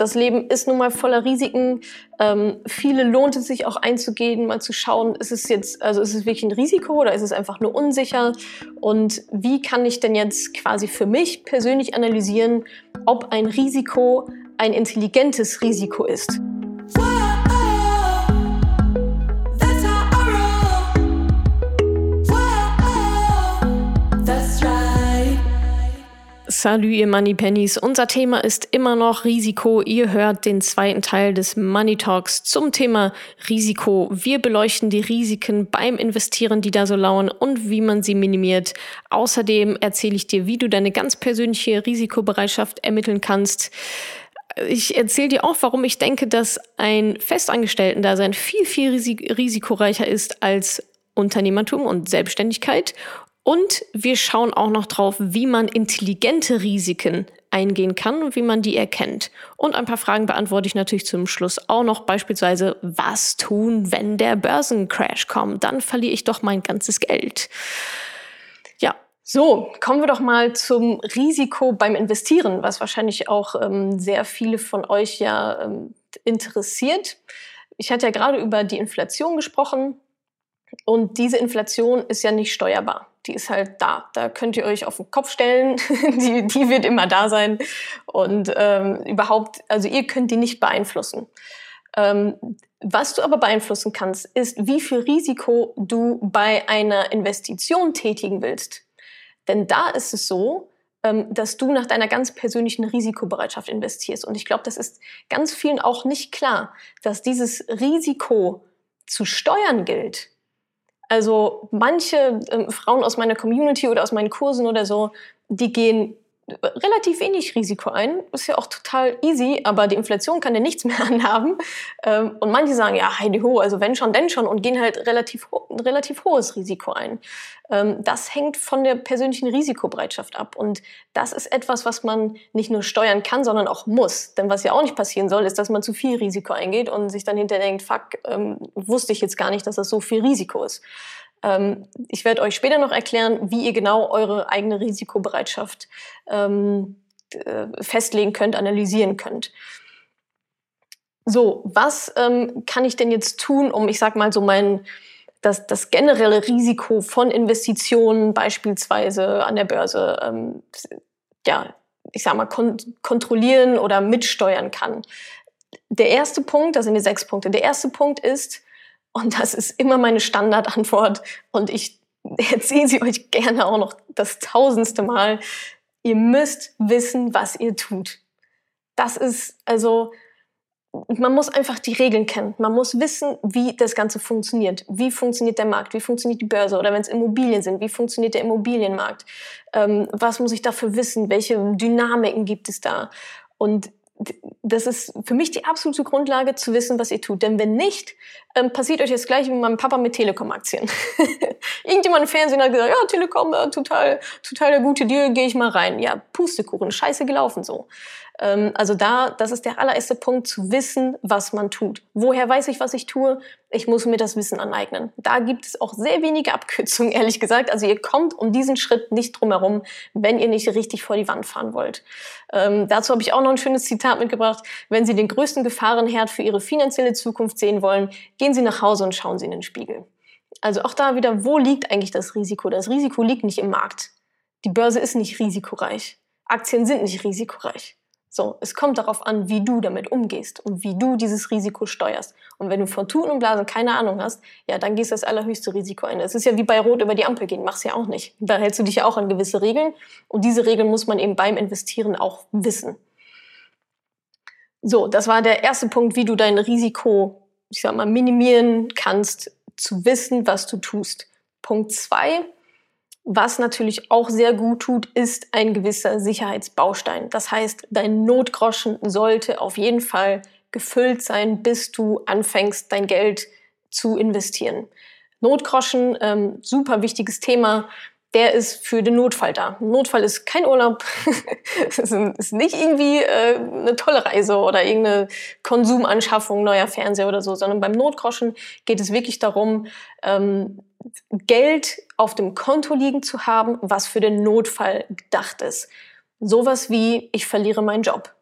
das Leben ist nun mal voller Risiken. Ähm, viele lohnt es sich auch einzugehen, mal zu schauen, ist es jetzt, also ist es wirklich ein Risiko oder ist es einfach nur unsicher? Und wie kann ich denn jetzt quasi für mich persönlich analysieren, ob ein Risiko ein intelligentes Risiko ist? Salut, ihr Money Pennies. Unser Thema ist immer noch Risiko. Ihr hört den zweiten Teil des Money Talks zum Thema Risiko. Wir beleuchten die Risiken beim Investieren, die da so lauern und wie man sie minimiert. Außerdem erzähle ich dir, wie du deine ganz persönliche Risikobereitschaft ermitteln kannst. Ich erzähle dir auch, warum ich denke, dass ein Festangestellten-Dasein viel, viel risikoreicher ist als Unternehmertum und Selbstständigkeit und wir schauen auch noch drauf, wie man intelligente Risiken eingehen kann und wie man die erkennt. Und ein paar Fragen beantworte ich natürlich zum Schluss auch noch. Beispielsweise, was tun, wenn der Börsencrash kommt? Dann verliere ich doch mein ganzes Geld. Ja, so, kommen wir doch mal zum Risiko beim Investieren, was wahrscheinlich auch ähm, sehr viele von euch ja ähm, interessiert. Ich hatte ja gerade über die Inflation gesprochen und diese Inflation ist ja nicht steuerbar die ist halt da. Da könnt ihr euch auf den Kopf stellen. die, die wird immer da sein. Und ähm, überhaupt, also ihr könnt die nicht beeinflussen. Ähm, was du aber beeinflussen kannst, ist, wie viel Risiko du bei einer Investition tätigen willst. Denn da ist es so, ähm, dass du nach deiner ganz persönlichen Risikobereitschaft investierst. Und ich glaube, das ist ganz vielen auch nicht klar, dass dieses Risiko zu steuern gilt. Also manche äh, Frauen aus meiner Community oder aus meinen Kursen oder so, die gehen relativ wenig Risiko ein. Ist ja auch total easy, aber die Inflation kann ja nichts mehr anhaben. Ähm, und manche sagen, ja, heidi ho, also wenn schon, denn schon und gehen halt relativ, ein relativ hohes Risiko ein. Ähm, das hängt von der persönlichen Risikobereitschaft ab. Und das ist etwas, was man nicht nur steuern kann, sondern auch muss. Denn was ja auch nicht passieren soll, ist, dass man zu viel Risiko eingeht und sich dann hinterher denkt, fuck, ähm, wusste ich jetzt gar nicht, dass das so viel Risiko ist. Ähm, ich werde euch später noch erklären, wie ihr genau eure eigene Risikobereitschaft ähm, äh, festlegen könnt, analysieren könnt. So, was ähm, kann ich denn jetzt tun, um, ich sag mal, so mein, das, das generelle Risiko von Investitionen beispielsweise an der Börse, ähm, ja, ich sag mal, kon kontrollieren oder mitsteuern kann? Der erste Punkt, das sind die sechs Punkte. Der erste Punkt ist, und das ist immer meine Standardantwort. Und ich erzähle sie euch gerne auch noch das tausendste Mal. Ihr müsst wissen, was ihr tut. Das ist also, man muss einfach die Regeln kennen. Man muss wissen, wie das Ganze funktioniert. Wie funktioniert der Markt? Wie funktioniert die Börse? Oder wenn es Immobilien sind, wie funktioniert der Immobilienmarkt? Ähm, was muss ich dafür wissen? Welche Dynamiken gibt es da? Und das ist für mich die absolute Grundlage zu wissen, was ihr tut. Denn wenn nicht, ähm, passiert euch jetzt gleich wie meinem Papa mit Telekom-Aktien. Irgendjemand im Fernsehen hat gesagt, ja, Telekom, äh, total, total der gute Deal, gehe ich mal rein. Ja, Pustekuchen, scheiße gelaufen so. Ähm, also da, das ist der allererste Punkt, zu wissen, was man tut. Woher weiß ich, was ich tue? Ich muss mir das Wissen aneignen. Da gibt es auch sehr wenige Abkürzungen, ehrlich gesagt. Also ihr kommt um diesen Schritt nicht drum herum, wenn ihr nicht richtig vor die Wand fahren wollt. Ähm, dazu habe ich auch noch ein schönes Zitat mitgebracht. Wenn Sie den größten Gefahrenherd für Ihre finanzielle Zukunft sehen wollen, gehen Sie nach Hause und schauen Sie in den Spiegel. Also auch da wieder, wo liegt eigentlich das Risiko? Das Risiko liegt nicht im Markt. Die Börse ist nicht risikoreich. Aktien sind nicht risikoreich. So, es kommt darauf an, wie du damit umgehst und wie du dieses Risiko steuerst. Und wenn du von Tuten und Blasen keine Ahnung hast, ja, dann gehst du das allerhöchste Risiko ein. Es ist ja wie bei Rot über die Ampel gehen, machst ja auch nicht. Da hältst du dich ja auch an gewisse Regeln und diese Regeln muss man eben beim Investieren auch wissen. So, das war der erste Punkt, wie du dein Risiko, ich sag mal, minimieren kannst, zu wissen, was du tust. Punkt zwei, was natürlich auch sehr gut tut, ist ein gewisser Sicherheitsbaustein. Das heißt, dein Notgroschen sollte auf jeden Fall gefüllt sein, bis du anfängst, dein Geld zu investieren. Notgroschen, ähm, super wichtiges Thema. Der ist für den Notfall da. Notfall ist kein Urlaub, ist nicht irgendwie äh, eine tolle Reise oder irgendeine Konsumanschaffung, neuer Fernseher oder so, sondern beim Notgroschen geht es wirklich darum, ähm, Geld auf dem Konto liegen zu haben, was für den Notfall gedacht ist. Sowas wie, ich verliere meinen Job.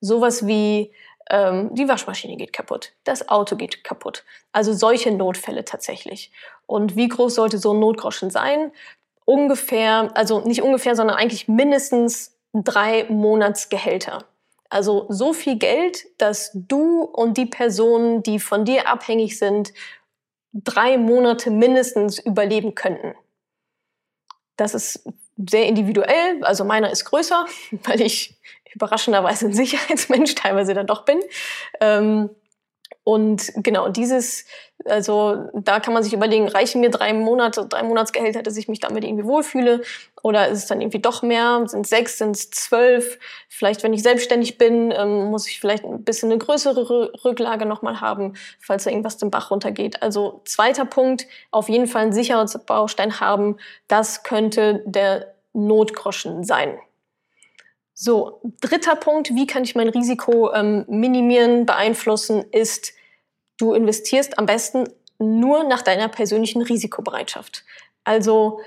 Sowas wie ähm, die Waschmaschine geht kaputt, das Auto geht kaputt. Also solche Notfälle tatsächlich. Und wie groß sollte so ein Notgroschen sein? Ungefähr, also nicht ungefähr, sondern eigentlich mindestens drei Monatsgehälter. Also so viel Geld, dass du und die Personen, die von dir abhängig sind, drei Monate mindestens überleben könnten. Das ist sehr individuell. Also meiner ist größer, weil ich überraschenderweise ein Sicherheitsmensch teilweise dann doch bin. Ähm, und genau, dieses, also da kann man sich überlegen, reichen mir drei Monate, drei Monatsgehälter, dass ich mich damit irgendwie wohlfühle? Oder ist es dann irgendwie doch mehr? Sind sechs, sind es zwölf? Vielleicht, wenn ich selbstständig bin, ähm, muss ich vielleicht ein bisschen eine größere Rücklage nochmal haben, falls da irgendwas den Bach runtergeht. Also zweiter Punkt, auf jeden Fall einen Sicherheitsbaustein haben. Das könnte der Notgroschen sein. So, dritter Punkt, wie kann ich mein Risiko ähm, minimieren, beeinflussen, ist, du investierst am besten nur nach deiner persönlichen Risikobereitschaft. Also,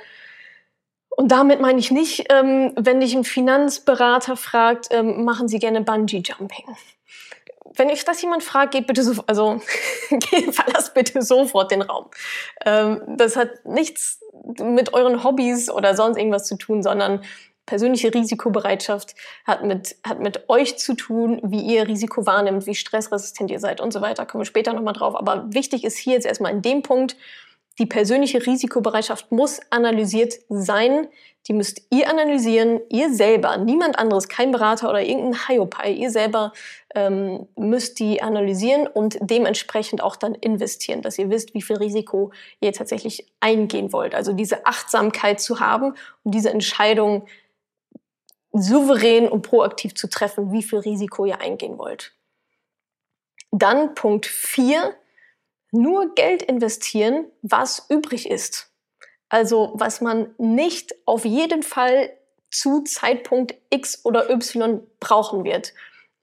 und damit meine ich nicht, ähm, wenn dich ein Finanzberater fragt, ähm, machen Sie gerne Bungee Jumping. Wenn euch das jemand fragt, geht bitte so, also verlasst bitte sofort den Raum. Ähm, das hat nichts mit euren Hobbys oder sonst irgendwas zu tun, sondern persönliche Risikobereitschaft hat mit, hat mit euch zu tun, wie ihr Risiko wahrnimmt, wie stressresistent ihr seid und so weiter. Kommen wir später nochmal drauf. Aber wichtig ist hier jetzt erstmal in dem Punkt, die persönliche Risikobereitschaft muss analysiert sein. Die müsst ihr analysieren, ihr selber, niemand anderes, kein Berater oder irgendein Hiopai. Ihr selber ähm, müsst die analysieren und dementsprechend auch dann investieren, dass ihr wisst, wie viel Risiko ihr tatsächlich eingehen wollt. Also diese Achtsamkeit zu haben und diese Entscheidung souverän und proaktiv zu treffen, wie viel Risiko ihr eingehen wollt. Dann Punkt 4, nur Geld investieren, was übrig ist. Also was man nicht auf jeden Fall zu Zeitpunkt X oder Y brauchen wird,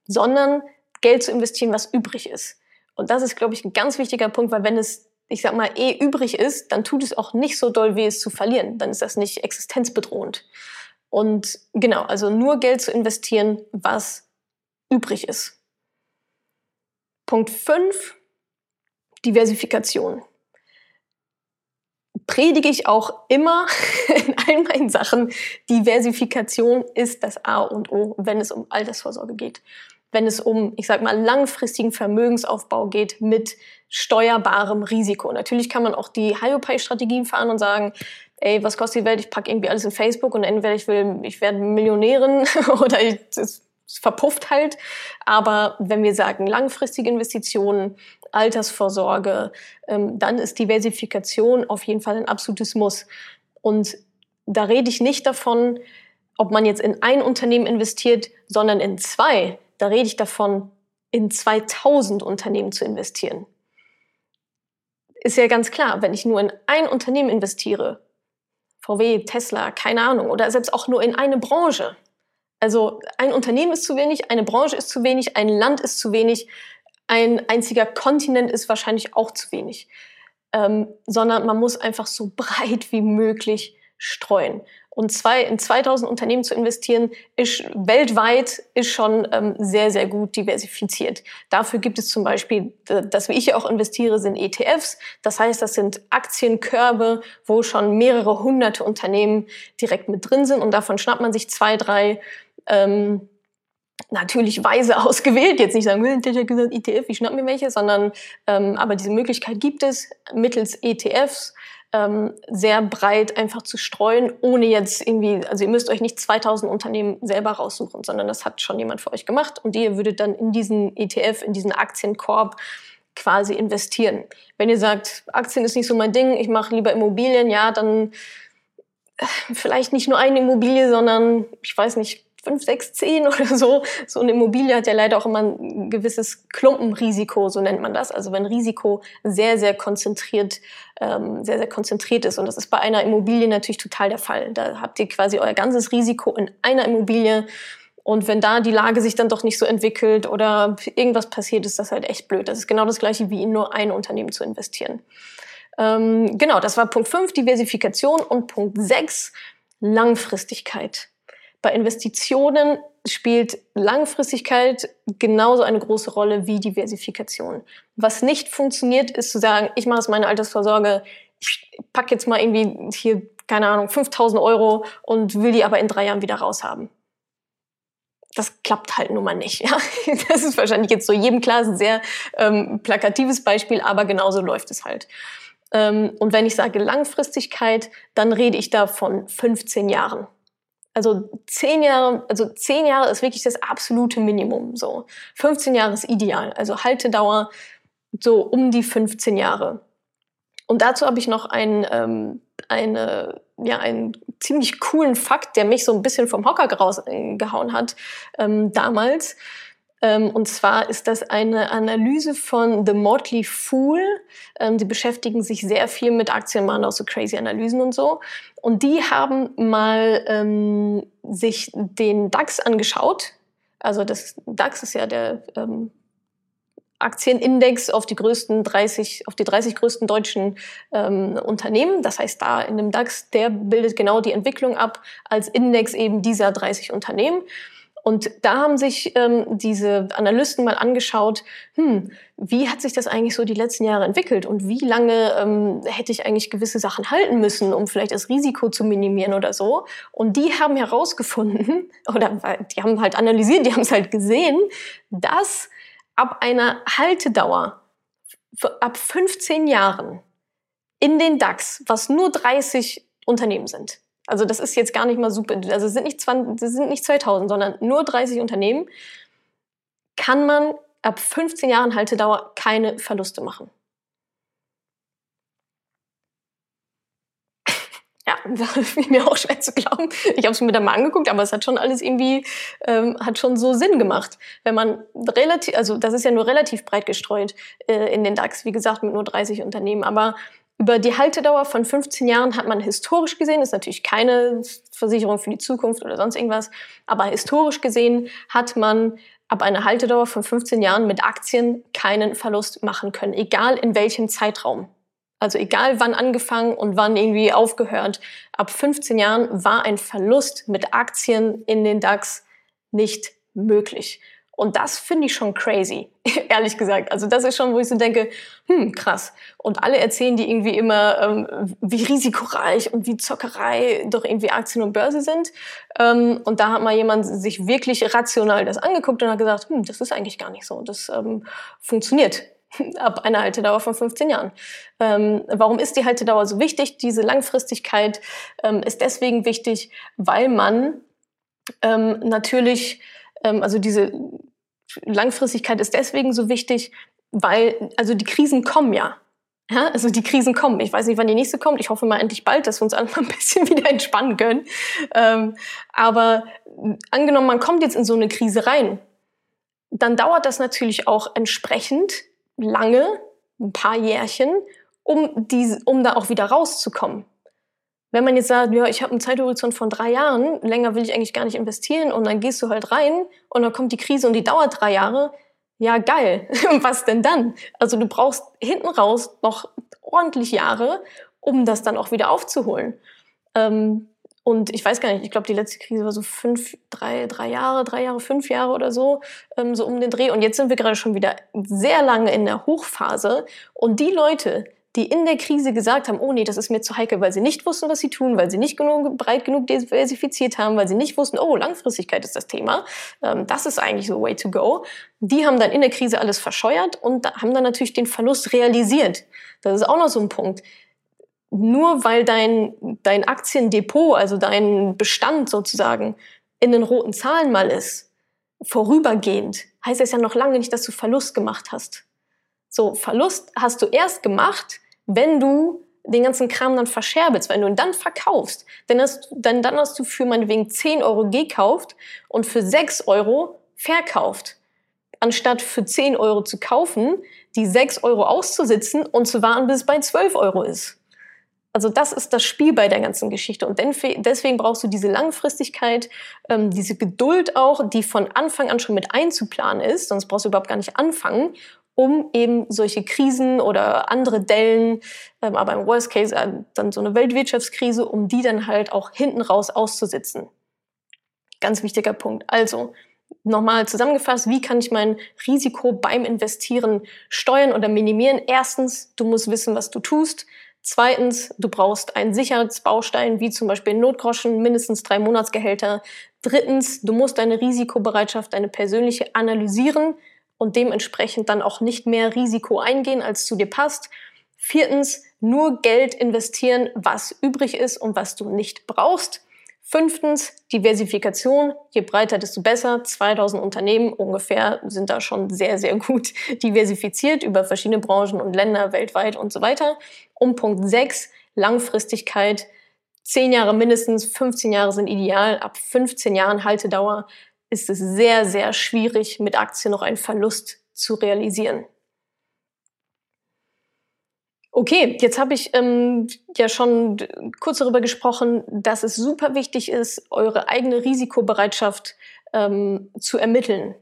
sondern Geld zu investieren, was übrig ist. Und das ist, glaube ich, ein ganz wichtiger Punkt, weil wenn es, ich sag mal, eh übrig ist, dann tut es auch nicht so doll weh, es zu verlieren. Dann ist das nicht existenzbedrohend. Und genau, also nur Geld zu investieren, was übrig ist. Punkt 5, Diversifikation. Predige ich auch immer in all meinen Sachen, Diversifikation ist das A und O, wenn es um Altersvorsorge geht. Wenn es um, ich sag mal, langfristigen Vermögensaufbau geht mit steuerbarem Risiko. Natürlich kann man auch die Hyopai-Strategien fahren und sagen, ey, was kostet die Welt? Ich packe irgendwie alles in Facebook und entweder ich will, ich werde Millionärin oder ich, es, verpufft halt. Aber wenn wir sagen langfristige Investitionen, Altersvorsorge, ähm, dann ist Diversifikation auf jeden Fall ein absolutes Muss. Und da rede ich nicht davon, ob man jetzt in ein Unternehmen investiert, sondern in zwei. Da rede ich davon, in 2000 Unternehmen zu investieren. Ist ja ganz klar, wenn ich nur in ein Unternehmen investiere, VW, Tesla, keine Ahnung, oder selbst auch nur in eine Branche. Also ein Unternehmen ist zu wenig, eine Branche ist zu wenig, ein Land ist zu wenig, ein einziger Kontinent ist wahrscheinlich auch zu wenig. Ähm, sondern man muss einfach so breit wie möglich streuen. Und zwei, in 2000 Unternehmen zu investieren, ist weltweit ist schon ähm, sehr, sehr gut diversifiziert. Dafür gibt es zum Beispiel, das wie ich ja auch investiere, sind ETFs. Das heißt, das sind Aktienkörbe, wo schon mehrere hunderte Unternehmen direkt mit drin sind. Und davon schnappt man sich zwei, drei ähm, natürlich weise ausgewählt, jetzt nicht sagen, der hat gesagt ETF, ich schnapp mir welche, sondern ähm, aber diese Möglichkeit gibt es mittels ETFs ähm, sehr breit einfach zu streuen, ohne jetzt irgendwie, also ihr müsst euch nicht 2000 Unternehmen selber raussuchen, sondern das hat schon jemand für euch gemacht und ihr würdet dann in diesen ETF, in diesen Aktienkorb quasi investieren. Wenn ihr sagt, Aktien ist nicht so mein Ding, ich mache lieber Immobilien, ja, dann äh, vielleicht nicht nur eine Immobilie, sondern ich weiß nicht, fünf, sechs, zehn oder so. So eine Immobilie hat ja leider auch immer ein gewisses Klumpenrisiko, so nennt man das. Also wenn Risiko sehr, sehr konzentriert, ähm, sehr, sehr konzentriert ist. Und das ist bei einer Immobilie natürlich total der Fall. Da habt ihr quasi euer ganzes Risiko in einer Immobilie. Und wenn da die Lage sich dann doch nicht so entwickelt oder irgendwas passiert, ist das halt echt blöd. Das ist genau das gleiche wie in nur ein Unternehmen zu investieren. Ähm, genau, das war Punkt 5, Diversifikation und Punkt 6, Langfristigkeit bei Investitionen spielt Langfristigkeit genauso eine große Rolle wie Diversifikation. Was nicht funktioniert, ist zu sagen, ich mache es meine Altersvorsorge, ich pack jetzt mal irgendwie hier, keine Ahnung, 5000 Euro und will die aber in drei Jahren wieder raushaben. Das klappt halt nun mal nicht. Ja? Das ist wahrscheinlich jetzt so jedem klar, ist ein sehr ähm, plakatives Beispiel, aber genauso läuft es halt. Ähm, und wenn ich sage Langfristigkeit, dann rede ich da von 15 Jahren. Also zehn Jahre, also zehn Jahre ist wirklich das absolute Minimum. So 15 Jahre ist ideal. Also Haltedauer so um die 15 Jahre. Und dazu habe ich noch einen, ähm, eine, ja, einen ziemlich coolen Fakt, der mich so ein bisschen vom Hocker rausgehauen hat ähm, damals. Ähm, und zwar ist das eine Analyse von The Motley Fool. Ähm, die beschäftigen sich sehr viel mit Aktien, machen auch so crazy Analysen und so. Und die haben mal ähm, sich den DAX angeschaut. Also das DAX ist ja der ähm, Aktienindex auf die größten 30, auf die 30 größten deutschen ähm, Unternehmen. Das heißt, da in dem DAX, der bildet genau die Entwicklung ab als Index eben dieser 30 Unternehmen. Und da haben sich ähm, diese Analysten mal angeschaut, hm, wie hat sich das eigentlich so die letzten Jahre entwickelt und wie lange ähm, hätte ich eigentlich gewisse Sachen halten müssen, um vielleicht das Risiko zu minimieren oder so. Und die haben herausgefunden, oder die haben halt analysiert, die haben es halt gesehen, dass ab einer Haltedauer ab 15 Jahren in den DAX, was nur 30 Unternehmen sind, also das ist jetzt gar nicht mal super, also es sind nicht, 20, das sind nicht 2000, sondern nur 30 Unternehmen, kann man ab 15 Jahren Haltedauer keine Verluste machen. ja, ist mir auch schwer zu glauben. Ich habe es mir dann mal angeguckt, aber es hat schon alles irgendwie, ähm, hat schon so Sinn gemacht. Wenn man relativ, also das ist ja nur relativ breit gestreut äh, in den DAX, wie gesagt, mit nur 30 Unternehmen, aber über die Haltedauer von 15 Jahren hat man historisch gesehen, ist natürlich keine Versicherung für die Zukunft oder sonst irgendwas, aber historisch gesehen hat man ab einer Haltedauer von 15 Jahren mit Aktien keinen Verlust machen können, egal in welchem Zeitraum. Also egal wann angefangen und wann irgendwie aufgehört. Ab 15 Jahren war ein Verlust mit Aktien in den DAX nicht möglich. Und das finde ich schon crazy, ehrlich gesagt. Also das ist schon, wo ich so denke, hm, krass. Und alle erzählen die irgendwie immer, ähm, wie risikoreich und wie Zockerei doch irgendwie Aktien und Börse sind. Ähm, und da hat mal jemand sich wirklich rational das angeguckt und hat gesagt, hm, das ist eigentlich gar nicht so. Das ähm, funktioniert ab einer Haltedauer von 15 Jahren. Ähm, warum ist die Haltedauer so wichtig? Diese Langfristigkeit ähm, ist deswegen wichtig, weil man ähm, natürlich also diese Langfristigkeit ist deswegen so wichtig, weil, also die Krisen kommen ja. Ja, also die Krisen kommen. Ich weiß nicht, wann die nächste kommt. Ich hoffe mal endlich bald, dass wir uns alle mal ein bisschen wieder entspannen können. Ähm, aber angenommen, man kommt jetzt in so eine Krise rein, dann dauert das natürlich auch entsprechend lange, ein paar Jährchen, um, die, um da auch wieder rauszukommen. Wenn man jetzt sagt, ja, ich habe einen Zeithorizont von drei Jahren, länger will ich eigentlich gar nicht investieren und dann gehst du halt rein und dann kommt die Krise und die dauert drei Jahre, ja geil, was denn dann? Also du brauchst hinten raus noch ordentlich Jahre, um das dann auch wieder aufzuholen. Ähm, und ich weiß gar nicht, ich glaube, die letzte Krise war so fünf, drei, drei Jahre, drei Jahre, fünf Jahre oder so, ähm, so um den Dreh. Und jetzt sind wir gerade schon wieder sehr lange in der Hochphase. Und die Leute, die in der Krise gesagt haben, oh nee, das ist mir zu heikel, weil sie nicht wussten, was sie tun, weil sie nicht genug, breit genug diversifiziert haben, weil sie nicht wussten, oh, Langfristigkeit ist das Thema, ähm, das ist eigentlich so way to go. Die haben dann in der Krise alles verscheuert und haben dann natürlich den Verlust realisiert. Das ist auch noch so ein Punkt. Nur weil dein, dein Aktiendepot, also dein Bestand sozusagen, in den roten Zahlen mal ist, vorübergehend, heißt das ja noch lange nicht, dass du Verlust gemacht hast. So, Verlust hast du erst gemacht, wenn du den ganzen Kram dann verscherbelst, wenn du ihn dann verkaufst, dann hast, dann, dann hast du für meinetwegen 10 Euro gekauft und für 6 Euro verkauft. Anstatt für 10 Euro zu kaufen, die 6 Euro auszusitzen und zu warten, bis es bei 12 Euro ist. Also das ist das Spiel bei der ganzen Geschichte. Und deswegen brauchst du diese Langfristigkeit, ähm, diese Geduld auch, die von Anfang an schon mit einzuplanen ist, sonst brauchst du überhaupt gar nicht anfangen um eben solche Krisen oder andere Dellen, ähm, aber im Worst Case äh, dann so eine Weltwirtschaftskrise, um die dann halt auch hinten raus auszusitzen. Ganz wichtiger Punkt. Also, nochmal zusammengefasst, wie kann ich mein Risiko beim Investieren steuern oder minimieren? Erstens, du musst wissen, was du tust. Zweitens, du brauchst einen Sicherheitsbaustein, wie zum Beispiel Notgroschen, mindestens drei Monatsgehälter. Drittens, du musst deine Risikobereitschaft, deine persönliche analysieren und dementsprechend dann auch nicht mehr Risiko eingehen, als zu dir passt. Viertens, nur Geld investieren, was übrig ist und was du nicht brauchst. Fünftens, Diversifikation. Je breiter, desto besser. 2000 Unternehmen ungefähr sind da schon sehr, sehr gut diversifiziert über verschiedene Branchen und Länder weltweit und so weiter. Und Punkt sechs, Langfristigkeit. Zehn Jahre mindestens, 15 Jahre sind ideal. Ab 15 Jahren Haltedauer ist es sehr, sehr schwierig, mit Aktien noch einen Verlust zu realisieren. Okay, jetzt habe ich ähm, ja schon kurz darüber gesprochen, dass es super wichtig ist, eure eigene Risikobereitschaft ähm, zu ermitteln.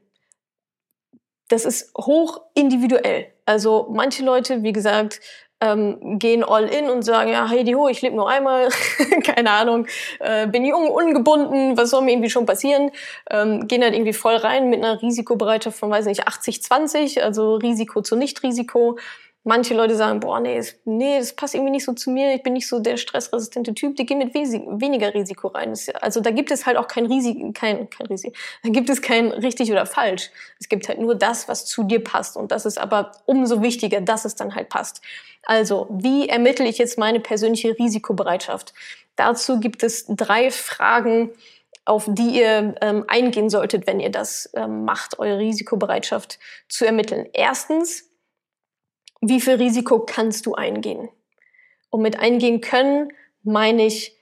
Das ist hoch individuell. Also manche Leute, wie gesagt, ähm, gehen all in und sagen, ja, hey, ho, ich lebe nur einmal, keine Ahnung, äh, bin jung, ungebunden, was soll mir irgendwie schon passieren? Ähm, gehen halt irgendwie voll rein mit einer Risikobereitschaft von, weiß nicht, 80-20, also Risiko zu Nicht-Risiko manche Leute sagen, boah, nee, das, nee, das passt irgendwie nicht so zu mir, ich bin nicht so der stressresistente Typ, die gehen mit weniger Risiko rein. Also da gibt es halt auch kein Risiko, kein, kein Risiko, da gibt es kein richtig oder falsch. Es gibt halt nur das, was zu dir passt und das ist aber umso wichtiger, dass es dann halt passt. Also, wie ermittle ich jetzt meine persönliche Risikobereitschaft? Dazu gibt es drei Fragen, auf die ihr ähm, eingehen solltet, wenn ihr das ähm, macht, eure Risikobereitschaft zu ermitteln. Erstens, wie viel Risiko kannst du eingehen? Und mit eingehen können meine ich,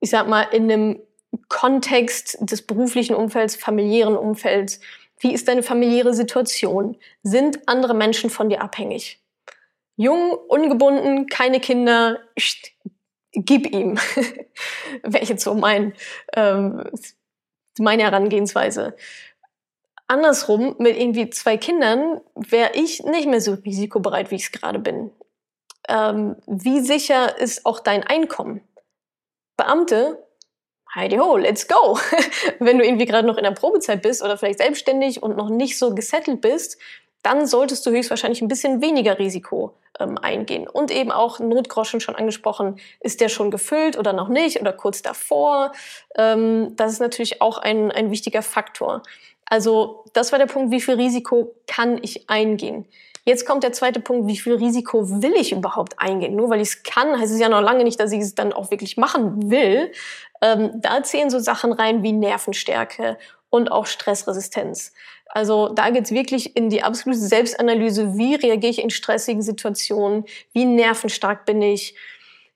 ich sag mal, in einem Kontext des beruflichen Umfelds, familiären Umfelds. Wie ist deine familiäre Situation? Sind andere Menschen von dir abhängig? Jung, ungebunden, keine Kinder, gib ihm. Wäre jetzt so mein, ähm, meine Herangehensweise. Andersrum, mit irgendwie zwei Kindern wäre ich nicht mehr so risikobereit, wie ich es gerade bin. Ähm, wie sicher ist auch dein Einkommen? Beamte, heidi ho, let's go. Wenn du irgendwie gerade noch in der Probezeit bist oder vielleicht selbstständig und noch nicht so gesettelt bist, dann solltest du höchstwahrscheinlich ein bisschen weniger Risiko ähm, eingehen. Und eben auch Notgroschen schon angesprochen, ist der schon gefüllt oder noch nicht oder kurz davor. Ähm, das ist natürlich auch ein, ein wichtiger Faktor. Also das war der Punkt, wie viel Risiko kann ich eingehen. Jetzt kommt der zweite Punkt, wie viel Risiko will ich überhaupt eingehen? Nur weil ich es kann, heißt es ja noch lange nicht, dass ich es dann auch wirklich machen will. Ähm, da zählen so Sachen rein wie Nervenstärke und auch Stressresistenz. Also da geht's wirklich in die absolute Selbstanalyse, wie reagiere ich in stressigen Situationen, wie nervenstark bin ich,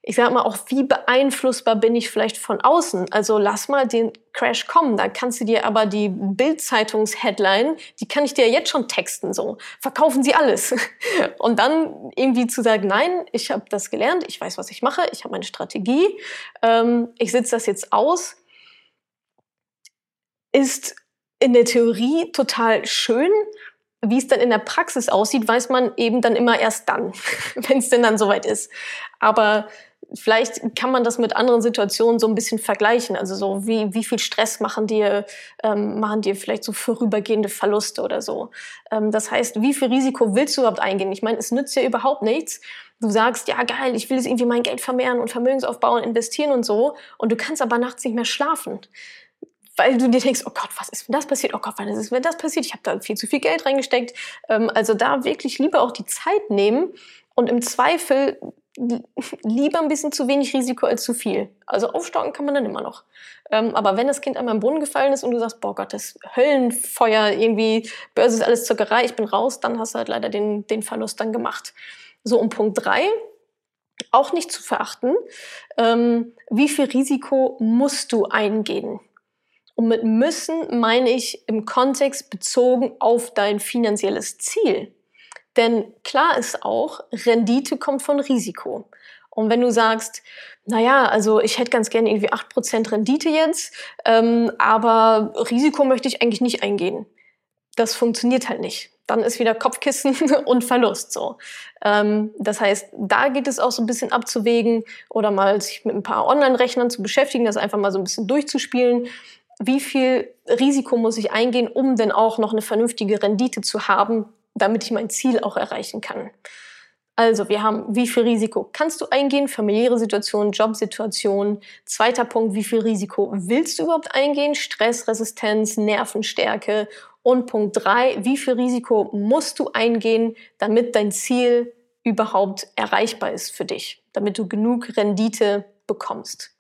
ich sag mal auch, wie beeinflussbar bin ich vielleicht von außen? Also lass mal den Crash kommen, da kannst du dir aber die Bild-Zeitungs-Headline, die kann ich dir jetzt schon texten, so. Verkaufen sie alles. Und dann irgendwie zu sagen, nein, ich habe das gelernt, ich weiß, was ich mache, ich habe meine Strategie, ähm, ich sitze das jetzt aus, ist in der Theorie total schön, wie es dann in der Praxis aussieht, weiß man eben dann immer erst dann, wenn es denn dann soweit ist. Aber vielleicht kann man das mit anderen Situationen so ein bisschen vergleichen. Also so wie, wie viel Stress machen dir, ähm, machen dir vielleicht so vorübergehende Verluste oder so. Ähm, das heißt, wie viel Risiko willst du überhaupt eingehen? Ich meine, es nützt ja überhaupt nichts. Du sagst, ja geil, ich will jetzt irgendwie mein Geld vermehren und Vermögensaufbauen, investieren und so. Und du kannst aber nachts nicht mehr schlafen weil du dir denkst, oh Gott, was ist, wenn das passiert? Oh Gott, was ist, wenn das passiert? Ich habe da viel zu viel Geld reingesteckt. Ähm, also da wirklich lieber auch die Zeit nehmen und im Zweifel lieber ein bisschen zu wenig Risiko als zu viel. Also aufstocken kann man dann immer noch. Ähm, aber wenn das Kind einmal im Brunnen gefallen ist und du sagst, boah Gott, das Höllenfeuer, irgendwie, Börse ist alles Zuckerei, ich bin raus, dann hast du halt leider den, den Verlust dann gemacht. So, um Punkt drei auch nicht zu verachten, ähm, wie viel Risiko musst du eingehen? Und mit müssen meine ich im Kontext bezogen auf dein finanzielles Ziel. Denn klar ist auch, Rendite kommt von Risiko. Und wenn du sagst, naja, also ich hätte ganz gerne irgendwie acht Prozent Rendite jetzt, ähm, aber Risiko möchte ich eigentlich nicht eingehen. Das funktioniert halt nicht. Dann ist wieder Kopfkissen und Verlust so. Ähm, das heißt, da geht es auch so ein bisschen abzuwägen oder mal sich mit ein paar Online-Rechnern zu beschäftigen, das einfach mal so ein bisschen durchzuspielen wie viel Risiko muss ich eingehen, um denn auch noch eine vernünftige Rendite zu haben, damit ich mein Ziel auch erreichen kann. Also, wir haben, wie viel Risiko kannst du eingehen? Familiäre Situation, Jobsituation. Zweiter Punkt, wie viel Risiko willst du überhaupt eingehen? Stressresistenz, Nervenstärke. Und Punkt drei, wie viel Risiko musst du eingehen, damit dein Ziel überhaupt erreichbar ist für dich, damit du genug Rendite bekommst.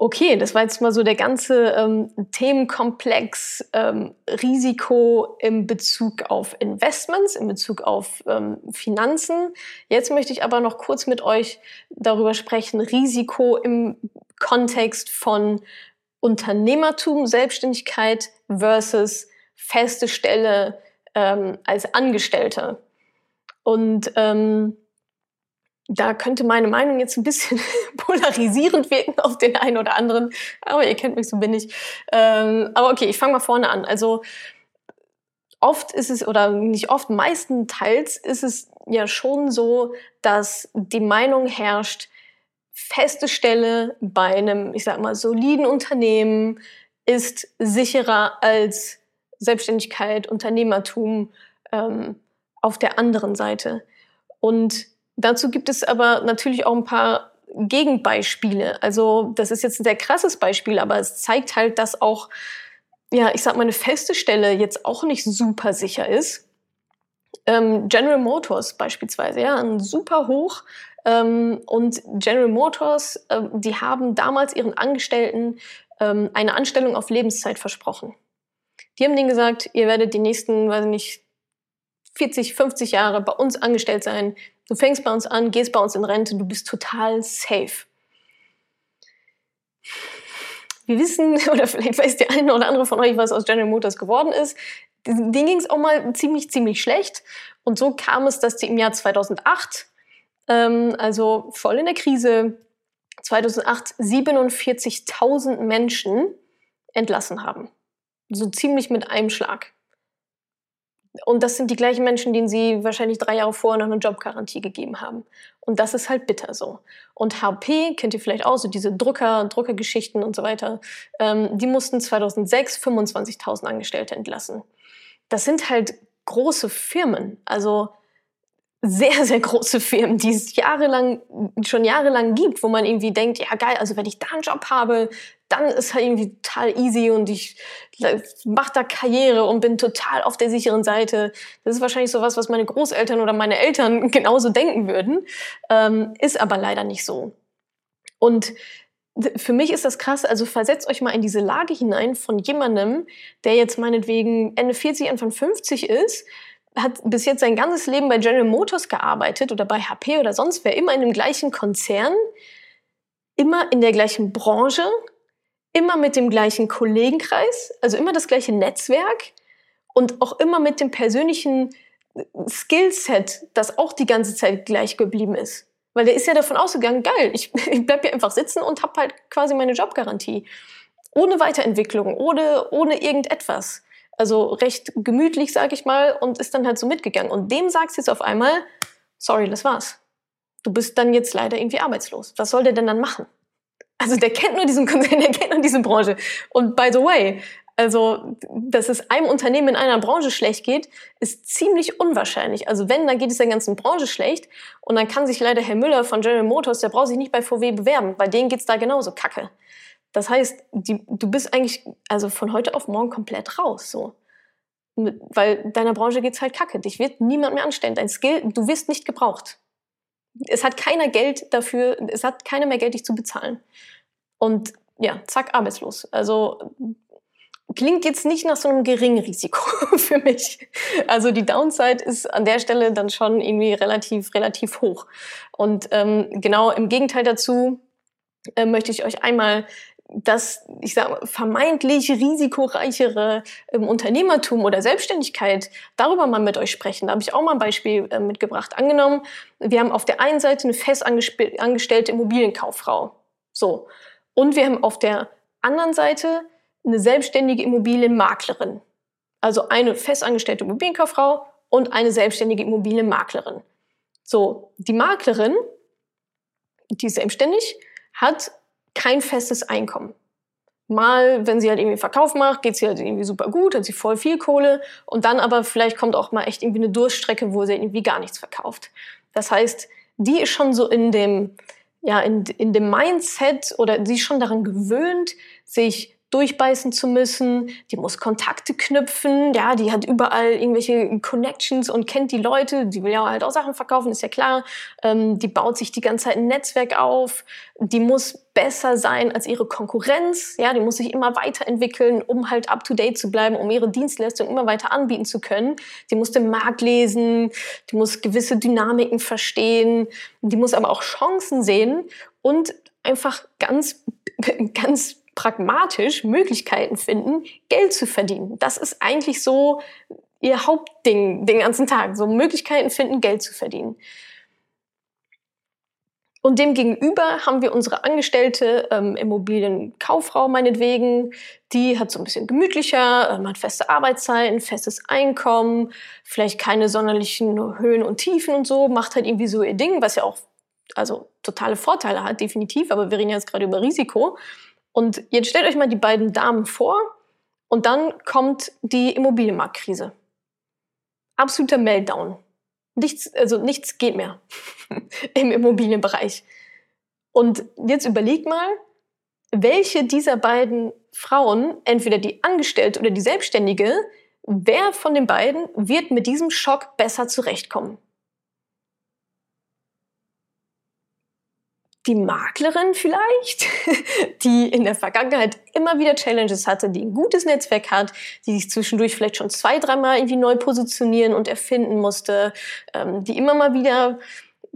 Okay, das war jetzt mal so der ganze ähm, Themenkomplex ähm, Risiko im Bezug auf Investments, in Bezug auf ähm, Finanzen. Jetzt möchte ich aber noch kurz mit euch darüber sprechen, Risiko im Kontext von Unternehmertum, Selbstständigkeit versus feste Stelle ähm, als Angestellte. Und ähm, da könnte meine Meinung jetzt ein bisschen polarisierend wirken auf den einen oder anderen, aber ihr kennt mich, so bin ich. Ähm, aber okay, ich fange mal vorne an. Also oft ist es, oder nicht oft, meistenteils ist es ja schon so, dass die Meinung herrscht, feste Stelle bei einem, ich sag mal, soliden Unternehmen ist sicherer als Selbstständigkeit, Unternehmertum ähm, auf der anderen Seite. Und Dazu gibt es aber natürlich auch ein paar Gegenbeispiele. Also das ist jetzt ein sehr krasses Beispiel, aber es zeigt halt, dass auch, ja, ich sag mal, eine feste Stelle jetzt auch nicht super sicher ist. Ähm, General Motors beispielsweise, ja, ein super hoch. Ähm, und General Motors, ähm, die haben damals ihren Angestellten ähm, eine Anstellung auf Lebenszeit versprochen. Die haben denen gesagt, ihr werdet die nächsten, weiß ich nicht, 40, 50 Jahre bei uns angestellt sein. Du fängst bei uns an, gehst bei uns in Rente, du bist total safe. Wir wissen, oder vielleicht weiß der eine oder andere von euch, was aus General Motors geworden ist. Denen ging es auch mal ziemlich, ziemlich schlecht. Und so kam es, dass die im Jahr 2008, ähm, also voll in der Krise, 2008 47.000 Menschen entlassen haben. So ziemlich mit einem Schlag. Und das sind die gleichen Menschen, denen sie wahrscheinlich drei Jahre vorher noch eine Jobgarantie gegeben haben. Und das ist halt bitter so. Und HP, kennt ihr vielleicht auch, so diese Drucker, Druckergeschichten und so weiter, ähm, die mussten 2006 25.000 Angestellte entlassen. Das sind halt große Firmen. Also sehr, sehr große Firmen, die es jahrelang, schon jahrelang gibt, wo man irgendwie denkt, ja geil, also wenn ich da einen Job habe, dann ist halt irgendwie total easy und ich mache da Karriere und bin total auf der sicheren Seite. Das ist wahrscheinlich sowas, was meine Großeltern oder meine Eltern genauso denken würden, ähm, ist aber leider nicht so. Und für mich ist das krass, also versetzt euch mal in diese Lage hinein von jemandem, der jetzt meinetwegen Ende 40, Anfang 50 ist, hat bis jetzt sein ganzes Leben bei General Motors gearbeitet oder bei HP oder sonst wer, immer in dem gleichen Konzern, immer in der gleichen Branche, immer mit dem gleichen Kollegenkreis, also immer das gleiche Netzwerk und auch immer mit dem persönlichen Skillset, das auch die ganze Zeit gleich geblieben ist. Weil der ist ja davon ausgegangen, geil, ich, ich bleib hier einfach sitzen und hab halt quasi meine Jobgarantie. Ohne Weiterentwicklung, ohne, ohne irgendetwas. Also recht gemütlich, sag ich mal, und ist dann halt so mitgegangen. Und dem sagst du jetzt auf einmal, sorry, das war's. Du bist dann jetzt leider irgendwie arbeitslos. Was soll der denn dann machen? Also der kennt nur diesen Konzern, der kennt nur diese Branche. Und by the way, also, dass es einem Unternehmen in einer Branche schlecht geht, ist ziemlich unwahrscheinlich. Also wenn, dann geht es der ganzen Branche schlecht. Und dann kann sich leider Herr Müller von General Motors, der braucht sich nicht bei VW bewerben. Bei denen geht's da genauso kacke. Das heißt, die, du bist eigentlich also von heute auf morgen komplett raus, so. Weil deiner Branche geht's halt kacke. Dich wird niemand mehr anstellen. Dein Skill, du wirst nicht gebraucht. Es hat keiner Geld dafür, es hat keiner mehr Geld, dich zu bezahlen. Und ja, zack, arbeitslos. Also klingt jetzt nicht nach so einem geringen Risiko für mich. Also die Downside ist an der Stelle dann schon irgendwie relativ, relativ hoch. Und ähm, genau im Gegenteil dazu äh, möchte ich euch einmal das, ich sage vermeintlich risikoreichere ähm, Unternehmertum oder Selbstständigkeit, darüber mal mit euch sprechen. Da habe ich auch mal ein Beispiel äh, mitgebracht. Angenommen, wir haben auf der einen Seite eine festangestellte Immobilienkauffrau. So. Und wir haben auf der anderen Seite eine selbstständige Immobilienmaklerin. Also eine festangestellte Immobilienkauffrau und eine selbstständige Immobilienmaklerin. So, die Maklerin, die ist selbstständig, hat kein festes Einkommen. mal, wenn sie halt irgendwie Verkauf macht, geht sie halt irgendwie super gut, hat sie voll viel Kohle und dann aber vielleicht kommt auch mal echt irgendwie eine Durststrecke, wo sie irgendwie gar nichts verkauft. Das heißt, die ist schon so in dem, ja, in, in dem Mindset oder sie ist schon daran gewöhnt, sich durchbeißen zu müssen, die muss Kontakte knüpfen, ja, die hat überall irgendwelche Connections und kennt die Leute, die will ja halt auch Sachen verkaufen, ist ja klar, ähm, die baut sich die ganze Zeit ein Netzwerk auf, die muss besser sein als ihre Konkurrenz, ja, die muss sich immer weiterentwickeln, um halt up to date zu bleiben, um ihre Dienstleistung immer weiter anbieten zu können. Die muss den Markt lesen, die muss gewisse Dynamiken verstehen, die muss aber auch Chancen sehen und einfach ganz ganz pragmatisch Möglichkeiten finden, Geld zu verdienen. Das ist eigentlich so ihr Hauptding den ganzen Tag. So Möglichkeiten finden, Geld zu verdienen. Und demgegenüber haben wir unsere angestellte ähm, Immobilienkauffrau meinetwegen. Die hat so ein bisschen gemütlicher, ähm, hat feste Arbeitszeiten, festes Einkommen, vielleicht keine sonderlichen Höhen und Tiefen und so, macht halt irgendwie so ihr Ding, was ja auch also totale Vorteile hat, definitiv. Aber wir reden jetzt gerade über Risiko. Und jetzt stellt euch mal die beiden Damen vor und dann kommt die Immobilienmarktkrise. Absoluter Meltdown. Nichts, also nichts geht mehr im Immobilienbereich. Und jetzt überlegt mal, welche dieser beiden Frauen, entweder die Angestellte oder die Selbstständige, wer von den beiden wird mit diesem Schock besser zurechtkommen? Die Maklerin vielleicht, die in der Vergangenheit immer wieder Challenges hatte, die ein gutes Netzwerk hat, die sich zwischendurch vielleicht schon zwei, dreimal irgendwie neu positionieren und erfinden musste, ähm, die immer mal wieder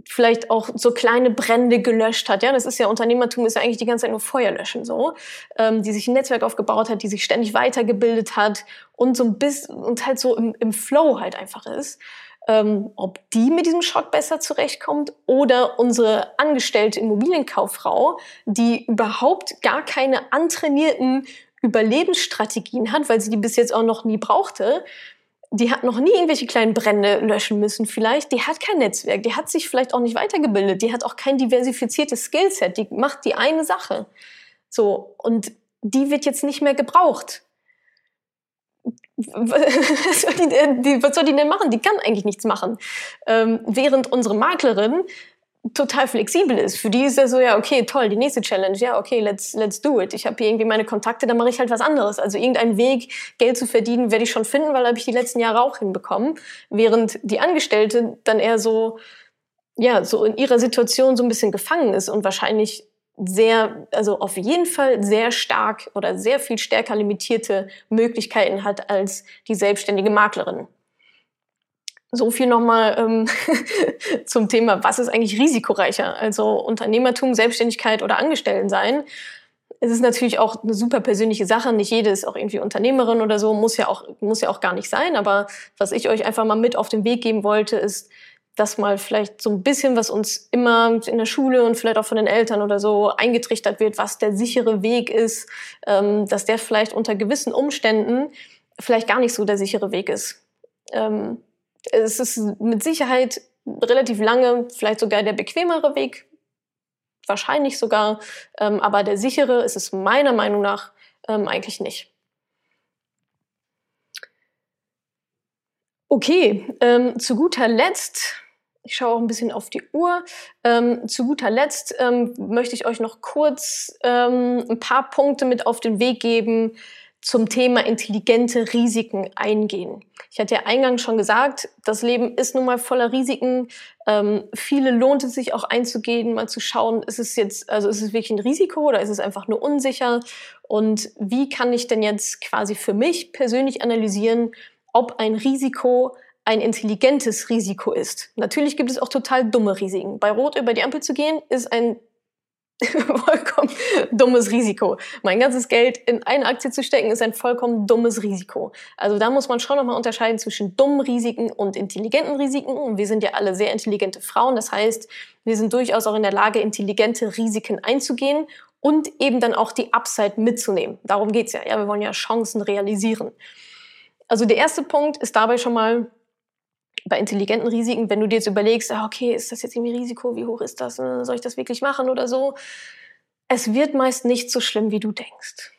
vielleicht auch so kleine Brände gelöscht hat. Ja, das ist ja Unternehmertum, ist ja eigentlich die ganze Zeit nur Feuer löschen so, ähm, die sich ein Netzwerk aufgebaut hat, die sich ständig weitergebildet hat und so ein bisschen und halt so im, im Flow halt einfach ist ähm, ob die mit diesem Schock besser zurechtkommt oder unsere angestellte Immobilienkauffrau, die überhaupt gar keine antrainierten Überlebensstrategien hat, weil sie die bis jetzt auch noch nie brauchte. Die hat noch nie irgendwelche kleinen Brände löschen müssen vielleicht. Die hat kein Netzwerk. Die hat sich vielleicht auch nicht weitergebildet. Die hat auch kein diversifiziertes Skillset. Die macht die eine Sache. So. Und die wird jetzt nicht mehr gebraucht was soll, die, was soll die denn machen? Die kann eigentlich nichts machen. Ähm, während unsere Maklerin total flexibel ist. Für die ist er so, ja, okay, toll, die nächste Challenge, ja, okay, let's, let's do it. Ich habe hier irgendwie meine Kontakte, dann mache ich halt was anderes. Also irgendeinen Weg, Geld zu verdienen, werde ich schon finden, weil habe ich die letzten Jahre auch hinbekommen. Während die Angestellte dann eher so, ja, so in ihrer Situation so ein bisschen gefangen ist und wahrscheinlich sehr, also auf jeden Fall sehr stark oder sehr viel stärker limitierte Möglichkeiten hat als die selbstständige Maklerin. So viel nochmal ähm, zum Thema, was ist eigentlich risikoreicher? Also Unternehmertum, Selbstständigkeit oder Angestelltensein. Es ist natürlich auch eine super persönliche Sache. Nicht jede ist auch irgendwie Unternehmerin oder so, muss ja auch, muss ja auch gar nicht sein. Aber was ich euch einfach mal mit auf den Weg geben wollte, ist, dass mal vielleicht so ein bisschen, was uns immer in der Schule und vielleicht auch von den Eltern oder so eingetrichtert wird, was der sichere Weg ist, ähm, dass der vielleicht unter gewissen Umständen vielleicht gar nicht so der sichere Weg ist. Ähm, es ist mit Sicherheit relativ lange, vielleicht sogar der bequemere Weg, wahrscheinlich sogar, ähm, aber der sichere ist es meiner Meinung nach ähm, eigentlich nicht. Okay, ähm, zu guter Letzt ich schaue auch ein bisschen auf die Uhr. Ähm, zu guter Letzt ähm, möchte ich euch noch kurz ähm, ein paar Punkte mit auf den Weg geben zum Thema intelligente Risiken eingehen. Ich hatte ja eingangs schon gesagt, das Leben ist nun mal voller Risiken. Ähm, viele lohnt es sich auch einzugehen, mal zu schauen, ist es jetzt, also ist es wirklich ein Risiko oder ist es einfach nur unsicher? Und wie kann ich denn jetzt quasi für mich persönlich analysieren, ob ein Risiko ein intelligentes Risiko ist. Natürlich gibt es auch total dumme Risiken. Bei Rot über die Ampel zu gehen, ist ein vollkommen dummes Risiko. Mein ganzes Geld in eine Aktie zu stecken, ist ein vollkommen dummes Risiko. Also da muss man schon nochmal unterscheiden zwischen dummen Risiken und intelligenten Risiken. Und wir sind ja alle sehr intelligente Frauen. Das heißt, wir sind durchaus auch in der Lage, intelligente Risiken einzugehen und eben dann auch die Upside mitzunehmen. Darum geht's ja. Ja, wir wollen ja Chancen realisieren. Also der erste Punkt ist dabei schon mal, bei intelligenten Risiken, wenn du dir jetzt überlegst, ah, okay, ist das jetzt irgendwie Risiko, wie hoch ist das, äh, soll ich das wirklich machen oder so, es wird meist nicht so schlimm, wie du denkst.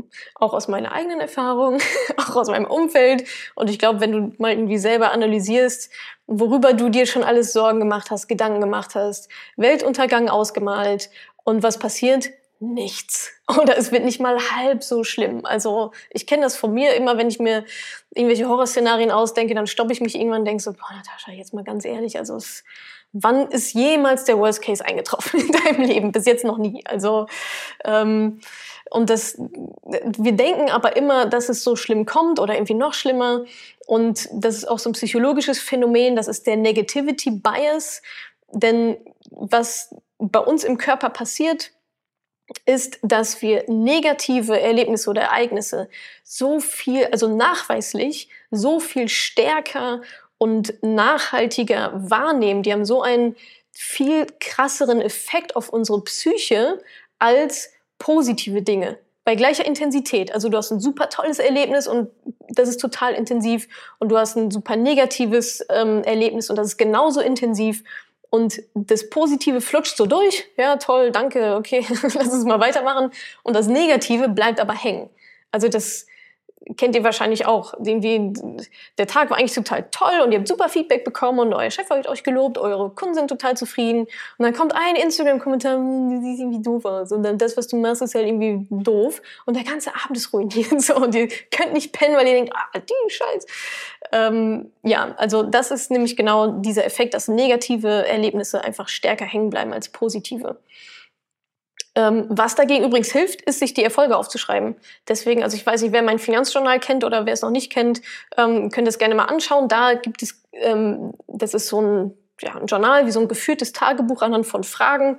auch aus meiner eigenen Erfahrung, auch aus meinem Umfeld. Und ich glaube, wenn du mal irgendwie selber analysierst, worüber du dir schon alles Sorgen gemacht hast, Gedanken gemacht hast, Weltuntergang ausgemalt und was passiert? Nichts. Oder es wird nicht mal halb so schlimm. Also ich kenne das von mir immer, wenn ich mir irgendwelche Horrorszenarien ausdenke, dann stoppe ich mich irgendwann und denke so, boah, Natascha, jetzt mal ganz ehrlich, also es, wann ist jemals der Worst Case eingetroffen in deinem Leben? Bis jetzt noch nie. Also ähm, und das, wir denken aber immer, dass es so schlimm kommt oder irgendwie noch schlimmer. Und das ist auch so ein psychologisches Phänomen, das ist der Negativity Bias. Denn was bei uns im Körper passiert, ist, dass wir negative Erlebnisse oder Ereignisse so viel, also nachweislich, so viel stärker und nachhaltiger wahrnehmen. Die haben so einen viel krasseren Effekt auf unsere Psyche als positive Dinge bei gleicher Intensität. Also du hast ein super tolles Erlebnis und das ist total intensiv und du hast ein super negatives ähm, Erlebnis und das ist genauso intensiv und das Positive flutscht so durch. Ja, toll, danke, okay, lass uns mal weitermachen. Und das Negative bleibt aber hängen. Also das, kennt ihr wahrscheinlich auch. Irgendwie, der Tag war eigentlich total toll und ihr habt super Feedback bekommen und euer Chef hat euch gelobt, eure Kunden sind total zufrieden. Und dann kommt ein Instagram-Kommentar, hm, du siehst irgendwie doof aus. Und dann das, was du machst, ist halt irgendwie doof. Und der ganze Abend ist ruiniert. So, und ihr könnt nicht pennen, weil ihr denkt, ah, die Scheiß. Ähm, ja, also das ist nämlich genau dieser Effekt, dass negative Erlebnisse einfach stärker hängen bleiben als positive. Ähm, was dagegen übrigens hilft, ist, sich die Erfolge aufzuschreiben. Deswegen, also ich weiß nicht, wer mein Finanzjournal kennt oder wer es noch nicht kennt, ähm, könnt es gerne mal anschauen. Da gibt es, ähm, das ist so ein, ja, ein Journal, wie so ein geführtes Tagebuch anhand von Fragen.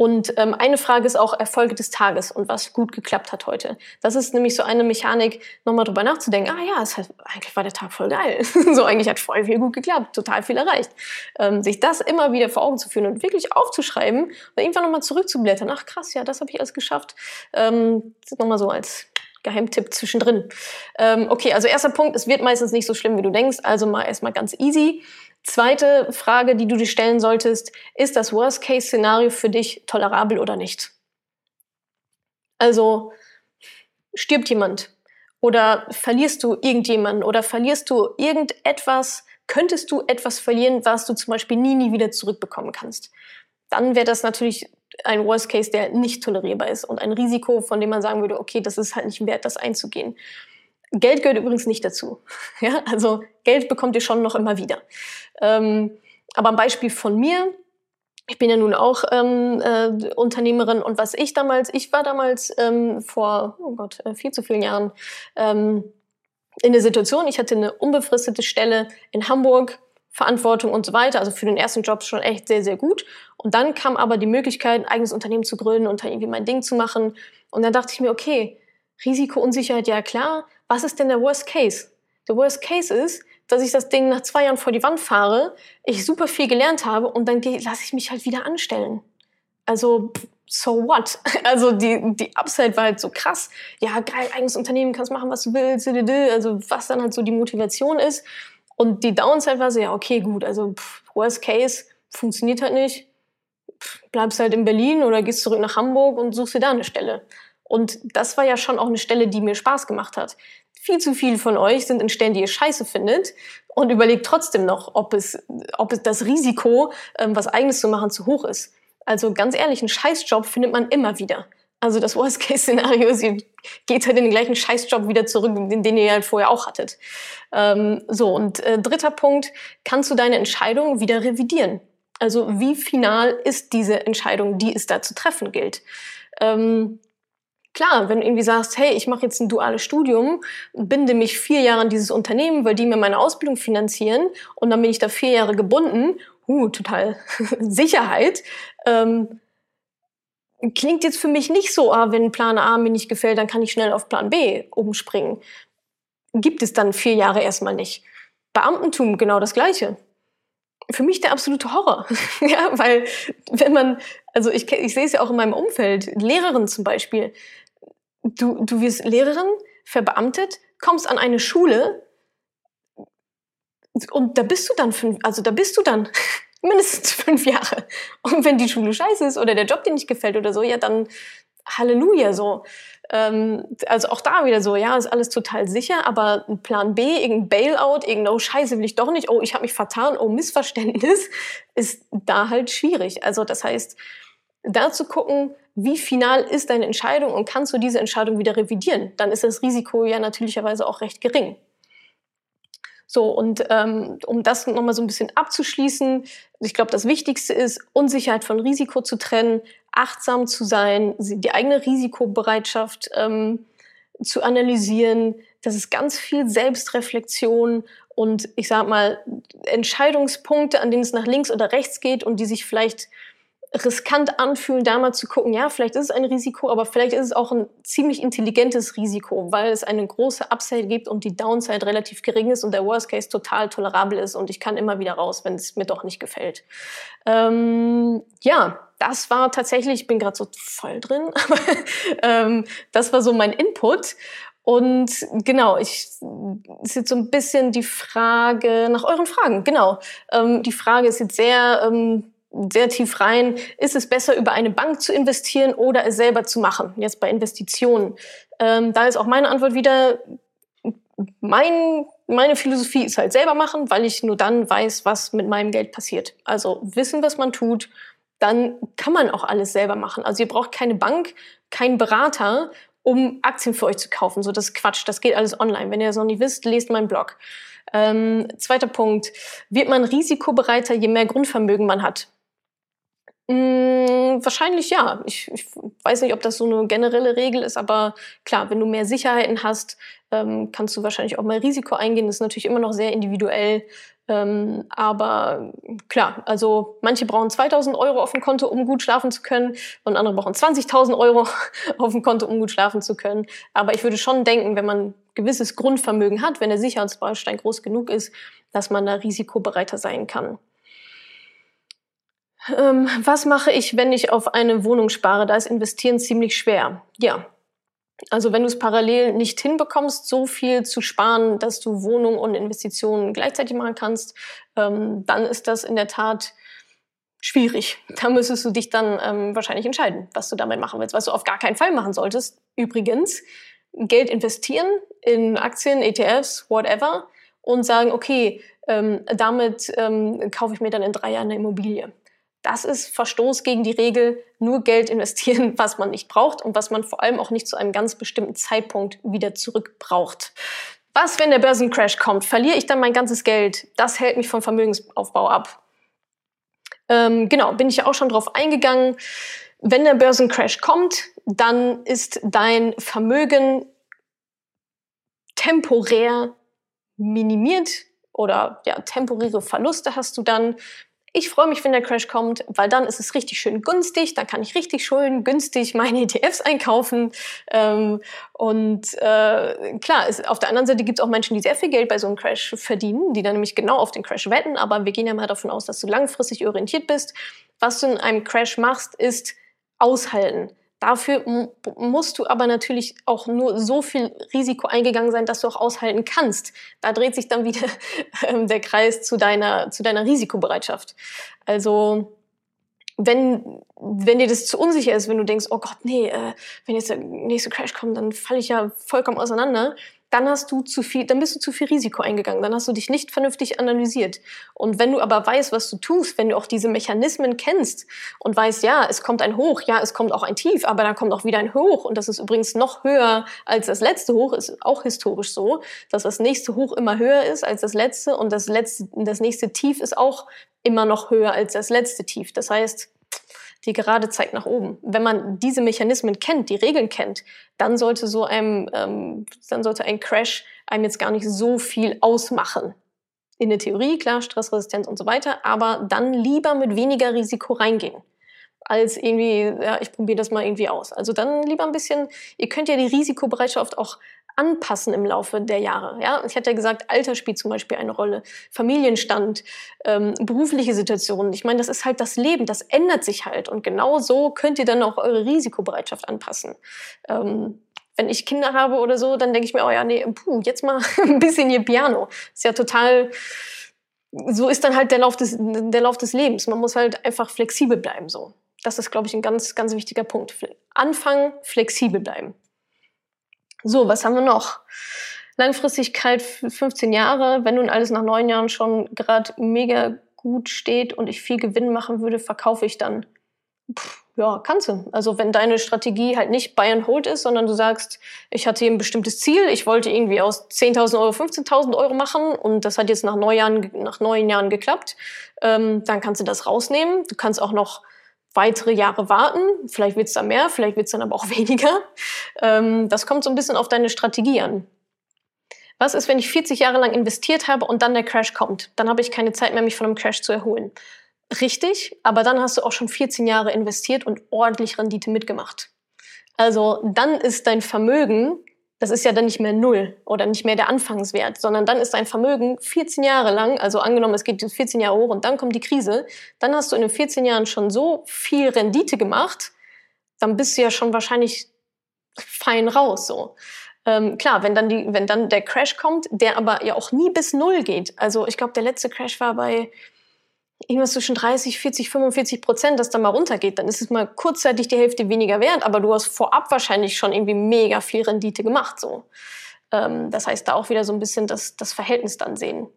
Und ähm, eine Frage ist auch Erfolge des Tages und was gut geklappt hat heute. Das ist nämlich so eine Mechanik, nochmal drüber nachzudenken. Ah ja, es hat, eigentlich war der Tag voll geil. so eigentlich hat voll viel gut geklappt, total viel erreicht. Ähm, sich das immer wieder vor Augen zu führen und wirklich aufzuschreiben und irgendwann nochmal zurückzublättern. Ach krass, ja, das habe ich alles geschafft. Ähm, nochmal so als Geheimtipp zwischendrin. Ähm, okay, also erster Punkt, es wird meistens nicht so schlimm, wie du denkst. Also mal erstmal ganz easy. Zweite Frage, die du dir stellen solltest, ist das Worst-Case-Szenario für dich tolerabel oder nicht? Also stirbt jemand oder verlierst du irgendjemanden oder verlierst du irgendetwas, könntest du etwas verlieren, was du zum Beispiel nie, nie wieder zurückbekommen kannst. Dann wäre das natürlich ein Worst Case, der nicht tolerierbar ist und ein Risiko, von dem man sagen würde, okay, das ist halt nicht wert, das einzugehen. Geld gehört übrigens nicht dazu. Ja, also Geld bekommt ihr schon noch immer wieder. Ähm, aber ein Beispiel von mir. Ich bin ja nun auch ähm, äh, Unternehmerin und was ich damals, ich war damals ähm, vor, oh Gott, äh, viel zu vielen Jahren ähm, in der Situation, ich hatte eine unbefristete Stelle in Hamburg, Verantwortung und so weiter, also für den ersten Job schon echt sehr, sehr gut. Und dann kam aber die Möglichkeit, ein eigenes Unternehmen zu gründen und irgendwie mein Ding zu machen. Und dann dachte ich mir, okay, Risiko, Unsicherheit, ja klar. Was ist denn der Worst Case? Der Worst Case ist, dass ich das Ding nach zwei Jahren vor die Wand fahre, ich super viel gelernt habe und dann lasse ich mich halt wieder anstellen. Also, so what? Also die, die Upside war halt so krass. Ja, geil, eigenes Unternehmen, kannst machen, was du willst. Also was dann halt so die Motivation ist. Und die Downside war so, ja, okay, gut, also pff, Worst Case, funktioniert halt nicht. Pff, bleibst halt in Berlin oder gehst zurück nach Hamburg und suchst dir da eine Stelle. Und das war ja schon auch eine Stelle, die mir Spaß gemacht hat. Viel zu viele von euch sind in Stellen, die ihr scheiße findet und überlegt trotzdem noch, ob es, ob es das Risiko, ähm, was eigenes zu machen, zu hoch ist. Also ganz ehrlich, einen Scheißjob findet man immer wieder. Also das Worst-Case-Szenario ist, ihr geht halt in den gleichen Scheißjob wieder zurück, den, den ihr halt vorher auch hattet. Ähm, so, und äh, dritter Punkt, kannst du deine Entscheidung wieder revidieren? Also wie final ist diese Entscheidung, die es da zu treffen gilt? Ähm, Klar, wenn du irgendwie sagst, hey, ich mache jetzt ein duales Studium, binde mich vier Jahre an dieses Unternehmen, weil die mir meine Ausbildung finanzieren und dann bin ich da vier Jahre gebunden, uh, total Sicherheit. Ähm, klingt jetzt für mich nicht so, ah, wenn Plan A mir nicht gefällt, dann kann ich schnell auf Plan B umspringen. Gibt es dann vier Jahre erstmal nicht. Beamtentum genau das Gleiche. Für mich der absolute Horror. ja, weil wenn man, also ich, ich sehe es ja auch in meinem Umfeld, Lehrerin zum Beispiel, du, du wirst Lehrerin, verbeamtet, kommst an eine Schule und da bist du dann fünf, also da bist du dann mindestens fünf Jahre. Und wenn die Schule scheiße ist oder der Job dir nicht gefällt oder so, ja, dann, Halleluja, so. Ähm, also auch da wieder so, ja, ist alles total sicher, aber ein Plan B, irgendein Bailout, irgendein, oh Scheiße, will ich doch nicht, oh, ich habe mich vertan, oh, Missverständnis, ist da halt schwierig. Also das heißt, da zu gucken, wie final ist deine Entscheidung und kannst du diese Entscheidung wieder revidieren, dann ist das Risiko ja natürlicherweise auch recht gering. So, und ähm, um das nochmal so ein bisschen abzuschließen, ich glaube, das Wichtigste ist, Unsicherheit von Risiko zu trennen, achtsam zu sein, die eigene Risikobereitschaft ähm, zu analysieren. Das ist ganz viel Selbstreflexion und ich sag mal, Entscheidungspunkte, an denen es nach links oder rechts geht und die sich vielleicht riskant anfühlen, da mal zu gucken, ja, vielleicht ist es ein Risiko, aber vielleicht ist es auch ein ziemlich intelligentes Risiko, weil es eine große Upside gibt und die Downside relativ gering ist und der Worst Case total tolerabel ist und ich kann immer wieder raus, wenn es mir doch nicht gefällt. Ähm, ja, das war tatsächlich, ich bin gerade so voll drin, aber ähm, das war so mein Input. Und genau, ich ist jetzt so ein bisschen die Frage nach euren Fragen. Genau, ähm, die Frage ist jetzt sehr ähm, sehr tief rein, ist es besser, über eine Bank zu investieren oder es selber zu machen, jetzt bei Investitionen. Ähm, da ist auch meine Antwort wieder, mein, meine Philosophie ist halt selber machen, weil ich nur dann weiß, was mit meinem Geld passiert. Also wissen, was man tut, dann kann man auch alles selber machen. Also ihr braucht keine Bank, keinen Berater, um Aktien für euch zu kaufen. So, das ist Quatsch. Das geht alles online. Wenn ihr das noch nicht wisst, lest meinen Blog. Ähm, zweiter Punkt. Wird man risikobereiter, je mehr Grundvermögen man hat? Mm, wahrscheinlich ja. Ich, ich, weiß nicht, ob das so eine generelle Regel ist, aber klar, wenn du mehr Sicherheiten hast, ähm, kannst du wahrscheinlich auch mehr Risiko eingehen. Das ist natürlich immer noch sehr individuell. Ähm, aber klar, also manche brauchen 2000 Euro auf dem Konto, um gut schlafen zu können, und andere brauchen 20.000 Euro auf dem Konto, um gut schlafen zu können. Aber ich würde schon denken, wenn man gewisses Grundvermögen hat, wenn der Sicherheitsbaustein groß genug ist, dass man da risikobereiter sein kann. Ähm, was mache ich, wenn ich auf eine Wohnung spare? Da ist Investieren ziemlich schwer. Ja. Also wenn du es parallel nicht hinbekommst, so viel zu sparen, dass du Wohnung und Investitionen gleichzeitig machen kannst, ähm, dann ist das in der Tat schwierig. Da müsstest du dich dann ähm, wahrscheinlich entscheiden, was du damit machen willst. Was du auf gar keinen Fall machen solltest, übrigens, Geld investieren in Aktien, ETFs, whatever, und sagen, okay, ähm, damit ähm, kaufe ich mir dann in drei Jahren eine Immobilie. Das ist Verstoß gegen die Regel, nur Geld investieren, was man nicht braucht und was man vor allem auch nicht zu einem ganz bestimmten Zeitpunkt wieder zurück braucht. Was, wenn der Börsencrash kommt? Verliere ich dann mein ganzes Geld? Das hält mich vom Vermögensaufbau ab. Ähm, genau, bin ich ja auch schon drauf eingegangen. Wenn der Börsencrash kommt, dann ist dein Vermögen temporär minimiert oder ja, temporäre Verluste hast du dann. Ich freue mich, wenn der Crash kommt, weil dann ist es richtig schön günstig. Dann kann ich richtig schön günstig meine ETFs einkaufen. Ähm, und äh, klar, es, auf der anderen Seite gibt es auch Menschen, die sehr viel Geld bei so einem Crash verdienen, die dann nämlich genau auf den Crash wetten. Aber wir gehen ja mal davon aus, dass du langfristig orientiert bist. Was du in einem Crash machst, ist aushalten. Dafür musst du aber natürlich auch nur so viel Risiko eingegangen sein, dass du auch aushalten kannst. Da dreht sich dann wieder ähm, der Kreis zu deiner, zu deiner Risikobereitschaft. Also wenn, wenn dir das zu unsicher ist, wenn du denkst, oh Gott, nee, äh, wenn jetzt der nächste Crash kommt, dann falle ich ja vollkommen auseinander, dann hast du zu viel, dann bist du zu viel Risiko eingegangen, dann hast du dich nicht vernünftig analysiert. Und wenn du aber weißt, was du tust, wenn du auch diese Mechanismen kennst und weißt, ja, es kommt ein Hoch, ja, es kommt auch ein Tief, aber dann kommt auch wieder ein Hoch und das ist übrigens noch höher als das letzte Hoch, ist auch historisch so, dass das nächste Hoch immer höher ist als das letzte und das letzte, das nächste Tief ist auch immer noch höher als das letzte Tief. Das heißt, die Gerade zeigt nach oben. Wenn man diese Mechanismen kennt, die Regeln kennt, dann sollte so einem, ähm, dann sollte ein Crash einem jetzt gar nicht so viel ausmachen. In der Theorie, klar, Stressresistenz und so weiter, aber dann lieber mit weniger Risiko reingehen als irgendwie, ja, ich probiere das mal irgendwie aus. Also dann lieber ein bisschen, ihr könnt ja die Risikobereitschaft auch anpassen im Laufe der Jahre. Ja? Ich hatte ja gesagt, Alter spielt zum Beispiel eine Rolle, Familienstand, ähm, berufliche Situationen. Ich meine, das ist halt das Leben, das ändert sich halt. Und genau so könnt ihr dann auch eure Risikobereitschaft anpassen. Ähm, wenn ich Kinder habe oder so, dann denke ich mir, oh ja, nee, puh, jetzt mal ein bisschen hier Piano. Ist ja total, so ist dann halt der Lauf des, der Lauf des Lebens. Man muss halt einfach flexibel bleiben so. Das ist, glaube ich, ein ganz, ganz wichtiger Punkt. anfangen, flexibel bleiben. So, was haben wir noch? Langfristigkeit 15 Jahre. Wenn nun alles nach neun Jahren schon gerade mega gut steht und ich viel Gewinn machen würde, verkaufe ich dann. Pff, ja, kannst du. Also wenn deine Strategie halt nicht Buy and Hold ist, sondern du sagst, ich hatte ein bestimmtes Ziel, ich wollte irgendwie aus 10.000 Euro 15.000 Euro machen und das hat jetzt nach neun Jahren, nach neun Jahren geklappt, ähm, dann kannst du das rausnehmen. Du kannst auch noch weitere Jahre warten. Vielleicht wird es dann mehr, vielleicht wird es dann aber auch weniger. Ähm, das kommt so ein bisschen auf deine Strategie an. Was ist, wenn ich 40 Jahre lang investiert habe und dann der Crash kommt? Dann habe ich keine Zeit mehr, mich von einem Crash zu erholen. Richtig, aber dann hast du auch schon 14 Jahre investiert und ordentlich Rendite mitgemacht. Also dann ist dein Vermögen, das ist ja dann nicht mehr null oder nicht mehr der Anfangswert, sondern dann ist dein Vermögen 14 Jahre lang, also angenommen, es geht 14 Jahre hoch und dann kommt die Krise, dann hast du in den 14 Jahren schon so viel Rendite gemacht, dann bist du ja schon wahrscheinlich fein raus so. Ähm, klar, wenn dann, die, wenn dann der Crash kommt, der aber ja auch nie bis Null geht. Also ich glaube, der letzte Crash war bei irgendwas zwischen 30, 40, 45 Prozent, das dann mal runtergeht, dann ist es mal kurzzeitig die Hälfte weniger wert, aber du hast vorab wahrscheinlich schon irgendwie mega viel Rendite gemacht. So. Ähm, das heißt, da auch wieder so ein bisschen das, das Verhältnis dann sehen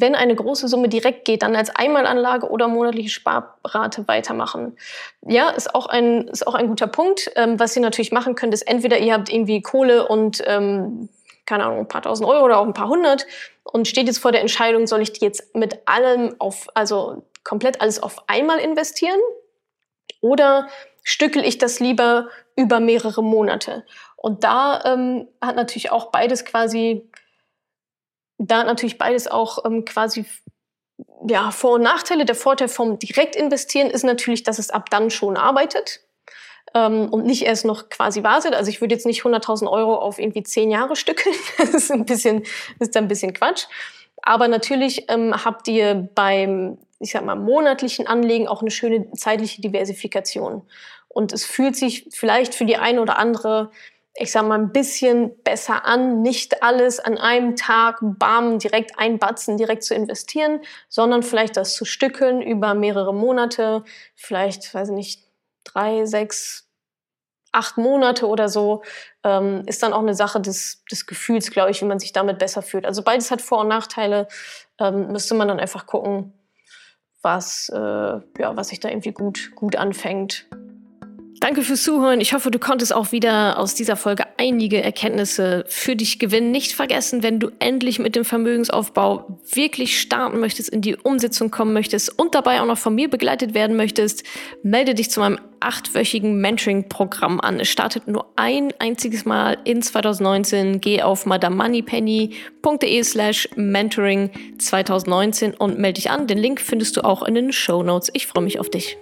wenn eine große Summe direkt geht, dann als Einmalanlage oder monatliche Sparrate weitermachen. Ja, ist auch ein, ist auch ein guter Punkt. Ähm, was ihr natürlich machen könnt, ist entweder ihr habt irgendwie Kohle und, ähm, keine Ahnung, ein paar tausend Euro oder auch ein paar hundert und steht jetzt vor der Entscheidung, soll ich die jetzt mit allem auf, also komplett alles auf einmal investieren oder stückel ich das lieber über mehrere Monate? Und da ähm, hat natürlich auch beides quasi da natürlich beides auch ähm, quasi ja, Vor- und Nachteile. Der Vorteil vom Direktinvestieren ist natürlich, dass es ab dann schon arbeitet ähm, und nicht erst noch quasi wartet. Also ich würde jetzt nicht 100.000 Euro auf irgendwie zehn Jahre stückeln. Das ist ein bisschen, ist ein bisschen Quatsch. Aber natürlich ähm, habt ihr beim, ich sag mal, monatlichen Anlegen auch eine schöne zeitliche Diversifikation. Und es fühlt sich vielleicht für die eine oder andere ich sag mal, ein bisschen besser an, nicht alles an einem Tag, bam, direkt einbatzen, direkt zu investieren, sondern vielleicht das zu stückeln über mehrere Monate, vielleicht, weiß ich nicht, drei, sechs, acht Monate oder so, ähm, ist dann auch eine Sache des, des Gefühls, glaube ich, wie man sich damit besser fühlt. Also beides hat Vor- und Nachteile, ähm, müsste man dann einfach gucken, was, äh, ja, was sich da irgendwie gut, gut anfängt. Danke fürs Zuhören. Ich hoffe, du konntest auch wieder aus dieser Folge einige Erkenntnisse für dich gewinnen. Nicht vergessen, wenn du endlich mit dem Vermögensaufbau wirklich starten möchtest, in die Umsetzung kommen möchtest und dabei auch noch von mir begleitet werden möchtest, melde dich zu meinem achtwöchigen Mentoring-Programm an. Es startet nur ein einziges Mal in 2019. Geh auf madamoneypenny.de slash mentoring 2019 und melde dich an. Den Link findest du auch in den Show Notes. Ich freue mich auf dich.